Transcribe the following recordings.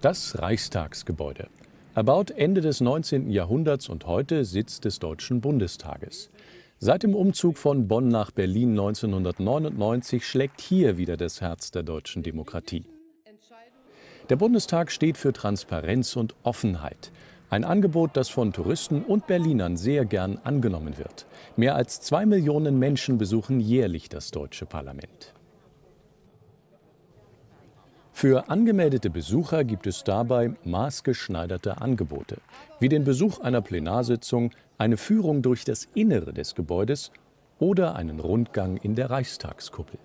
Das Reichstagsgebäude. Erbaut Ende des 19. Jahrhunderts und heute Sitz des Deutschen Bundestages. Seit dem Umzug von Bonn nach Berlin 1999 schlägt hier wieder das Herz der deutschen Demokratie. Der Bundestag steht für Transparenz und Offenheit. Ein Angebot, das von Touristen und Berlinern sehr gern angenommen wird. Mehr als zwei Millionen Menschen besuchen jährlich das deutsche Parlament. Für angemeldete Besucher gibt es dabei maßgeschneiderte Angebote, wie den Besuch einer Plenarsitzung, eine Führung durch das Innere des Gebäudes oder einen Rundgang in der Reichstagskuppel.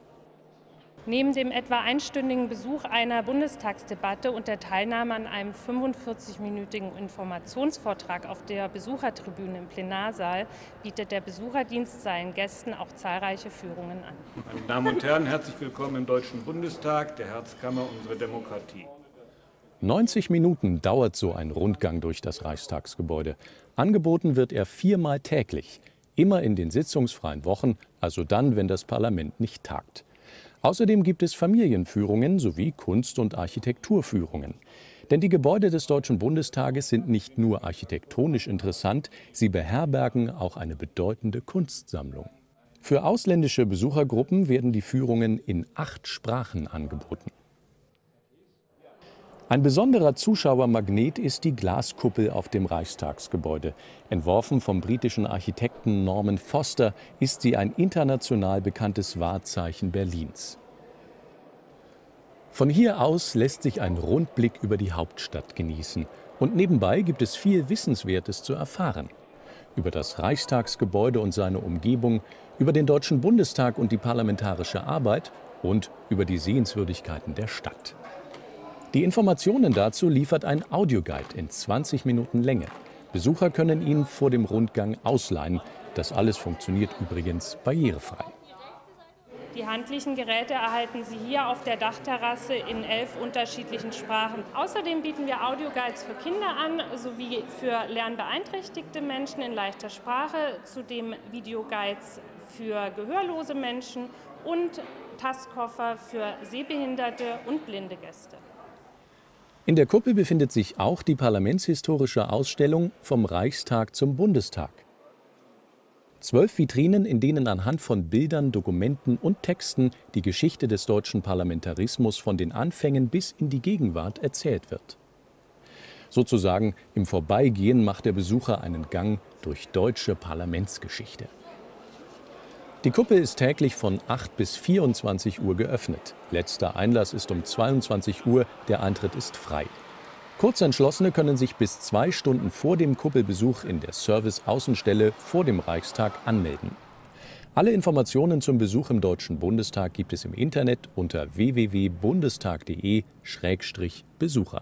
Neben dem etwa einstündigen Besuch einer Bundestagsdebatte und der Teilnahme an einem 45-minütigen Informationsvortrag auf der Besuchertribüne im Plenarsaal bietet der Besucherdienst seinen Gästen auch zahlreiche Führungen an. Meine Damen und Herren, herzlich willkommen im Deutschen Bundestag, der Herzkammer unserer Demokratie. 90 Minuten dauert so ein Rundgang durch das Reichstagsgebäude. Angeboten wird er viermal täglich, immer in den sitzungsfreien Wochen, also dann, wenn das Parlament nicht tagt. Außerdem gibt es Familienführungen sowie Kunst- und Architekturführungen. Denn die Gebäude des Deutschen Bundestages sind nicht nur architektonisch interessant, sie beherbergen auch eine bedeutende Kunstsammlung. Für ausländische Besuchergruppen werden die Führungen in acht Sprachen angeboten. Ein besonderer Zuschauermagnet ist die Glaskuppel auf dem Reichstagsgebäude. Entworfen vom britischen Architekten Norman Foster ist sie ein international bekanntes Wahrzeichen Berlins. Von hier aus lässt sich ein Rundblick über die Hauptstadt genießen. Und nebenbei gibt es viel Wissenswertes zu erfahren. Über das Reichstagsgebäude und seine Umgebung, über den Deutschen Bundestag und die parlamentarische Arbeit und über die Sehenswürdigkeiten der Stadt. Die Informationen dazu liefert ein Audioguide in 20 Minuten Länge. Besucher können ihn vor dem Rundgang ausleihen. Das alles funktioniert übrigens barrierefrei. Die handlichen Geräte erhalten Sie hier auf der Dachterrasse in elf unterschiedlichen Sprachen. Außerdem bieten wir Audioguides für Kinder an, sowie für lernbeeinträchtigte Menschen in leichter Sprache, zudem Videoguides für gehörlose Menschen und Tastkoffer für sehbehinderte und blinde Gäste. In der Kuppel befindet sich auch die parlamentshistorische Ausstellung Vom Reichstag zum Bundestag. Zwölf Vitrinen, in denen anhand von Bildern, Dokumenten und Texten die Geschichte des deutschen Parlamentarismus von den Anfängen bis in die Gegenwart erzählt wird. Sozusagen im Vorbeigehen macht der Besucher einen Gang durch deutsche Parlamentsgeschichte. Die Kuppel ist täglich von 8 bis 24 Uhr geöffnet. Letzter Einlass ist um 22 Uhr, der Eintritt ist frei. Kurzentschlossene können sich bis zwei Stunden vor dem Kuppelbesuch in der Service-Außenstelle vor dem Reichstag anmelden. Alle Informationen zum Besuch im Deutschen Bundestag gibt es im Internet unter www.bundestag.de-besucher.